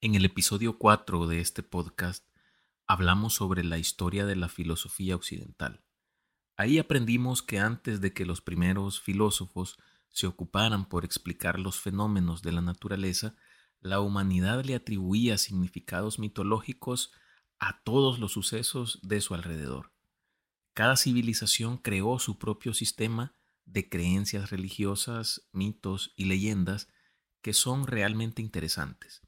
En el episodio 4 de este podcast hablamos sobre la historia de la filosofía occidental. Ahí aprendimos que antes de que los primeros filósofos se ocuparan por explicar los fenómenos de la naturaleza, la humanidad le atribuía significados mitológicos a todos los sucesos de su alrededor. Cada civilización creó su propio sistema de creencias religiosas, mitos y leyendas que son realmente interesantes.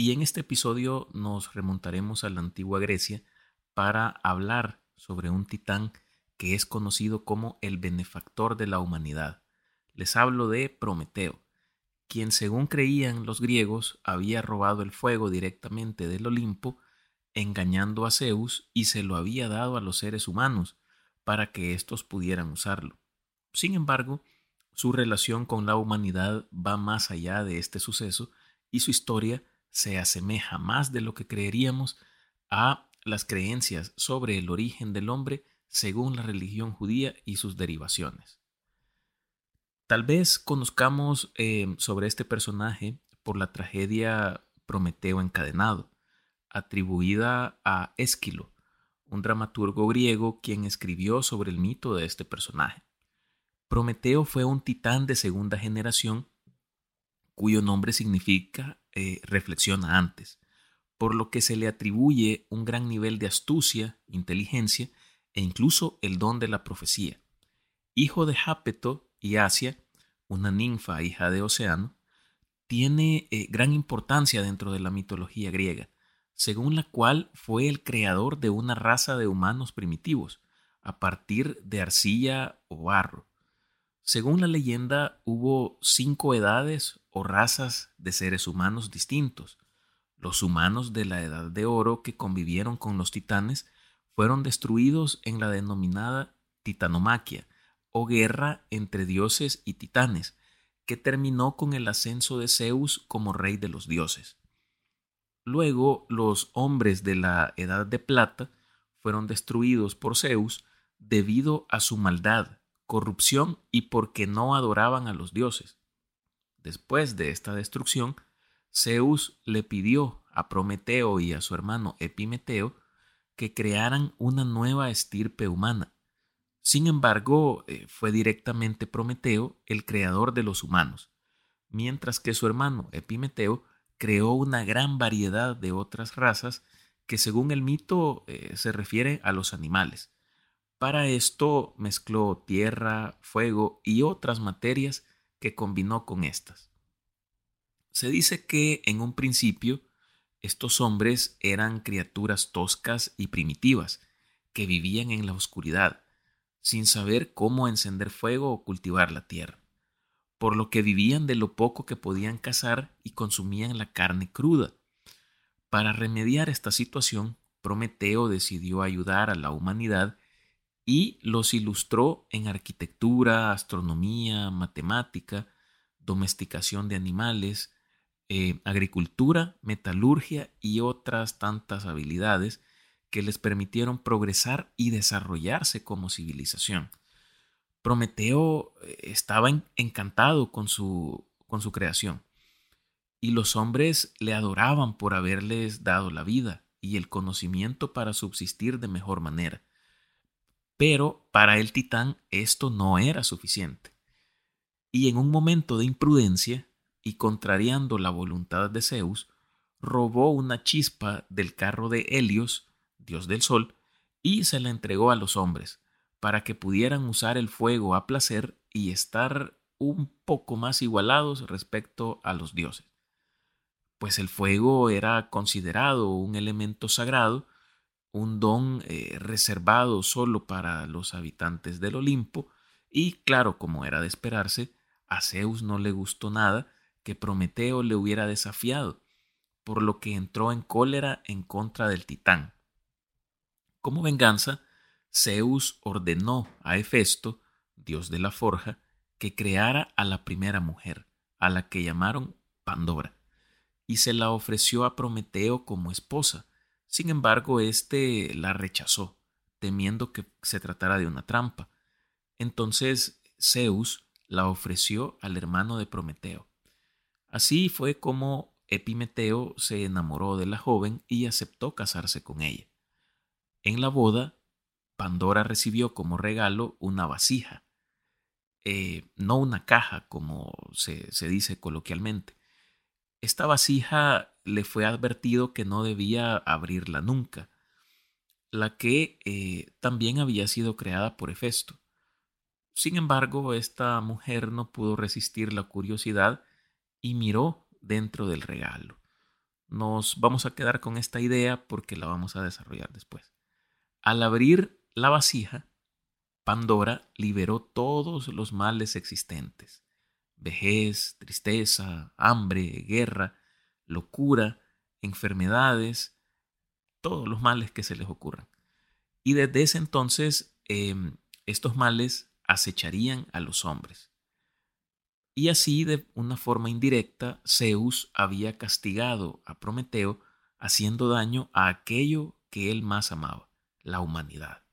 Y en este episodio nos remontaremos a la antigua Grecia para hablar sobre un titán que es conocido como el benefactor de la humanidad. Les hablo de Prometeo, quien según creían los griegos había robado el fuego directamente del Olimpo, engañando a Zeus y se lo había dado a los seres humanos para que éstos pudieran usarlo. Sin embargo, su relación con la humanidad va más allá de este suceso y su historia se asemeja más de lo que creeríamos a las creencias sobre el origen del hombre según la religión judía y sus derivaciones. Tal vez conozcamos eh, sobre este personaje por la tragedia Prometeo encadenado, atribuida a Esquilo, un dramaturgo griego quien escribió sobre el mito de este personaje. Prometeo fue un titán de segunda generación cuyo nombre significa eh, reflexiona antes, por lo que se le atribuye un gran nivel de astucia, inteligencia e incluso el don de la profecía. Hijo de Jápeto y Asia, una ninfa hija de Océano, tiene eh, gran importancia dentro de la mitología griega, según la cual fue el creador de una raza de humanos primitivos, a partir de arcilla o barro. Según la leyenda, hubo cinco edades o razas de seres humanos distintos. Los humanos de la Edad de Oro que convivieron con los titanes fueron destruidos en la denominada titanomaquia, o guerra entre dioses y titanes, que terminó con el ascenso de Zeus como rey de los dioses. Luego los hombres de la Edad de Plata fueron destruidos por Zeus debido a su maldad corrupción y porque no adoraban a los dioses. Después de esta destrucción, Zeus le pidió a Prometeo y a su hermano Epimeteo que crearan una nueva estirpe humana. Sin embargo, eh, fue directamente Prometeo el creador de los humanos, mientras que su hermano Epimeteo creó una gran variedad de otras razas que según el mito eh, se refiere a los animales. Para esto mezcló tierra, fuego y otras materias que combinó con estas. Se dice que en un principio estos hombres eran criaturas toscas y primitivas, que vivían en la oscuridad, sin saber cómo encender fuego o cultivar la tierra, por lo que vivían de lo poco que podían cazar y consumían la carne cruda. Para remediar esta situación, Prometeo decidió ayudar a la humanidad y los ilustró en arquitectura, astronomía, matemática, domesticación de animales, eh, agricultura, metalurgia y otras tantas habilidades que les permitieron progresar y desarrollarse como civilización. Prometeo eh, estaba encantado con su, con su creación y los hombres le adoraban por haberles dado la vida y el conocimiento para subsistir de mejor manera. Pero para el titán esto no era suficiente. Y en un momento de imprudencia, y contrariando la voluntad de Zeus, robó una chispa del carro de Helios, dios del sol, y se la entregó a los hombres, para que pudieran usar el fuego a placer y estar un poco más igualados respecto a los dioses. Pues el fuego era considerado un elemento sagrado un don eh, reservado solo para los habitantes del Olimpo, y claro, como era de esperarse, a Zeus no le gustó nada que Prometeo le hubiera desafiado, por lo que entró en cólera en contra del titán. Como venganza, Zeus ordenó a Hefesto, dios de la forja, que creara a la primera mujer, a la que llamaron Pandora, y se la ofreció a Prometeo como esposa, sin embargo, éste la rechazó, temiendo que se tratara de una trampa. Entonces Zeus la ofreció al hermano de Prometeo. Así fue como Epimeteo se enamoró de la joven y aceptó casarse con ella. En la boda, Pandora recibió como regalo una vasija, eh, no una caja como se, se dice coloquialmente. Esta vasija le fue advertido que no debía abrirla nunca, la que eh, también había sido creada por Hefesto. Sin embargo, esta mujer no pudo resistir la curiosidad y miró dentro del regalo. Nos vamos a quedar con esta idea porque la vamos a desarrollar después. Al abrir la vasija, Pandora liberó todos los males existentes. Vejez, tristeza, hambre, guerra, locura, enfermedades, todos los males que se les ocurran. Y desde ese entonces em, estos males acecharían a los hombres. Y así, de una forma indirecta, Zeus había castigado a Prometeo haciendo daño a aquello que él más amaba, la humanidad.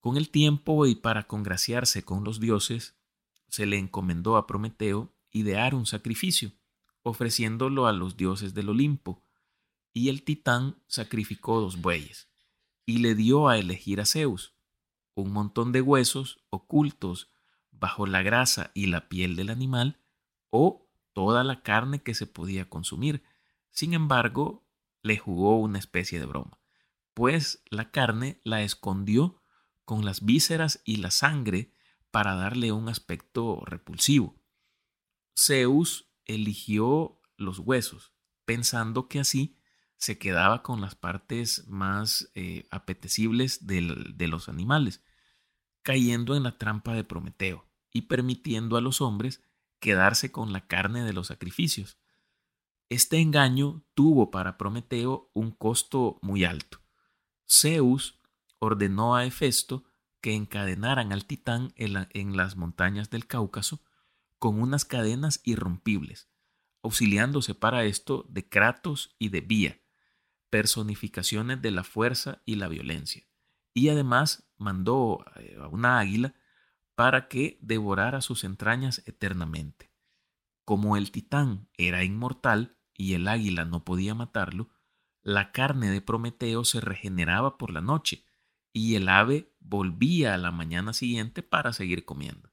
Con el tiempo y para congraciarse con los dioses, se le encomendó a Prometeo idear un sacrificio, ofreciéndolo a los dioses del Olimpo, y el titán sacrificó dos bueyes, y le dio a elegir a Zeus un montón de huesos ocultos bajo la grasa y la piel del animal, o toda la carne que se podía consumir. Sin embargo, le jugó una especie de broma, pues la carne la escondió con las vísceras y la sangre para darle un aspecto repulsivo. Zeus eligió los huesos, pensando que así se quedaba con las partes más eh, apetecibles de los animales, cayendo en la trampa de Prometeo y permitiendo a los hombres quedarse con la carne de los sacrificios. Este engaño tuvo para Prometeo un costo muy alto. Zeus ordenó a Hefesto que encadenaran al titán en las montañas del Cáucaso con unas cadenas irrompibles, auxiliándose para esto de Kratos y de Vía, personificaciones de la fuerza y la violencia. Y además mandó eh, a una águila para que devorara sus entrañas eternamente. Como el titán era inmortal y el águila no podía matarlo, la carne de Prometeo se regeneraba por la noche y el ave volvía a la mañana siguiente para seguir comiendo.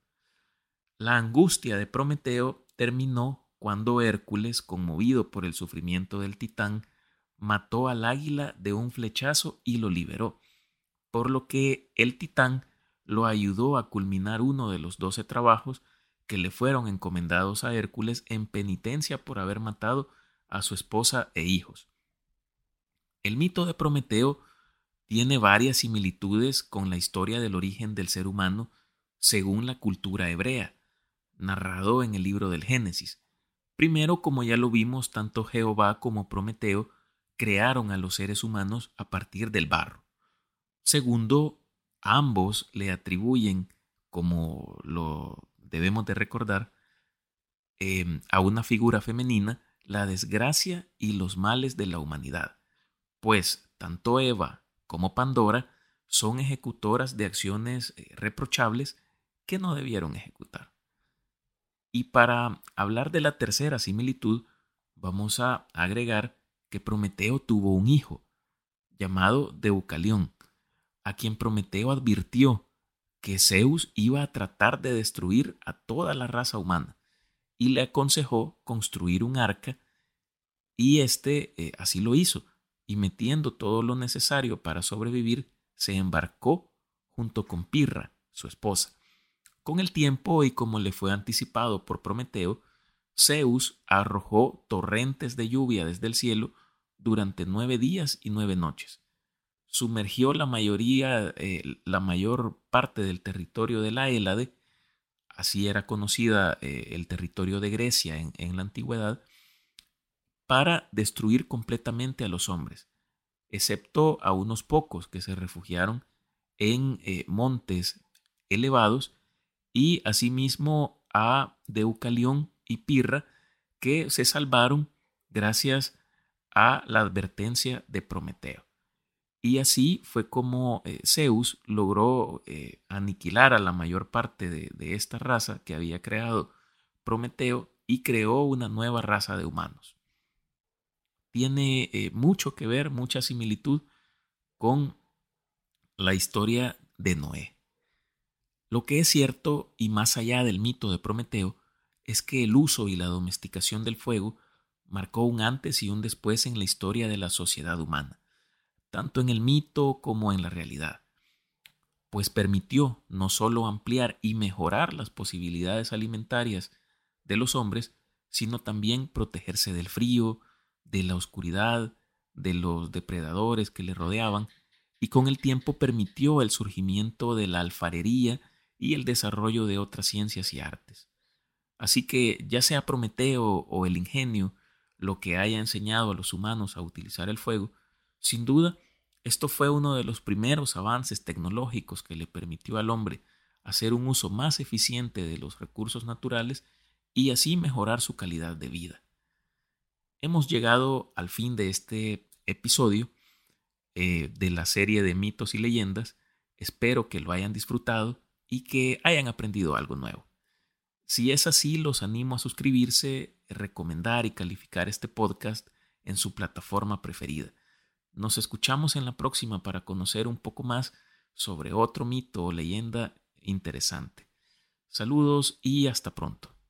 La angustia de Prometeo terminó cuando Hércules, conmovido por el sufrimiento del titán, mató al águila de un flechazo y lo liberó, por lo que el titán lo ayudó a culminar uno de los doce trabajos que le fueron encomendados a Hércules en penitencia por haber matado a su esposa e hijos. El mito de Prometeo tiene varias similitudes con la historia del origen del ser humano según la cultura hebrea, narrado en el libro del Génesis. Primero, como ya lo vimos, tanto Jehová como Prometeo crearon a los seres humanos a partir del barro. Segundo, ambos le atribuyen, como lo debemos de recordar, em, a una figura femenina la desgracia y los males de la humanidad, pues tanto Eva como Pandora son ejecutoras de acciones eh, reprochables que no debieron ejecutar. Y para hablar de la tercera similitud, vamos a agregar que Prometeo tuvo un hijo, llamado Deucalión, a quien Prometeo advirtió que Zeus iba a tratar de destruir a toda la raza humana y le aconsejó construir un arca y éste eh, así lo hizo y metiendo todo lo necesario para sobrevivir se embarcó junto con Pirra, su esposa. Con el tiempo y como le fue anticipado por Prometeo, Zeus arrojó torrentes de lluvia desde el cielo durante nueve días y nueve noches. Sumergió la mayoría, eh, la mayor parte del territorio de la Hélade, así era conocida eh, el territorio de Grecia en, la antigüedad, para destruir completamente a los hombres, excepto a unos pocos que se refugiaron en eh, montes elevados y asimismo a Deucalión y Pirra que se salvaron gracias a la advertencia de Prometeo. Y así fue como eh, Zeus logró eh, aniquilar a la mayor parte de, esta raza que había creado Prometeo y creó una nueva raza de humanos. Tiene eh, mucho que ver, mucha similitud con la historia de Noé. Lo que es cierto, y más allá del mito de Prometeo, es que el uso y la domesticación del fuego marcó un antes y un después en la historia de la sociedad humana, tanto en el mito como en la realidad, pues permitió no solo ampliar y mejorar las posibilidades alimentarias de los hombres, sino también protegerse del frío, de la oscuridad, de los depredadores que le rodeaban, y con el tiempo permitió el surgimiento de la alfarería y el desarrollo de otras ciencias y artes. Así que ya sea Prometeo o el ingenio lo que haya enseñado a los humanos a utilizar el fuego, sin duda esto fue uno de los primeros avances tecnológicos que le permitió al hombre hacer un uso más eficiente de los recursos naturales y así mejorar su calidad de vida. Hemos llegado al fin de este episodio eh, de la serie de mitos y leyendas. Espero que lo hayan disfrutado y que hayan aprendido algo nuevo. Si es así, los animo a suscribirse, recomendar y calificar este podcast en su plataforma preferida. Nos escuchamos en la próxima para conocer un poco más sobre otro mito o leyenda interesante. Saludos y hasta pronto.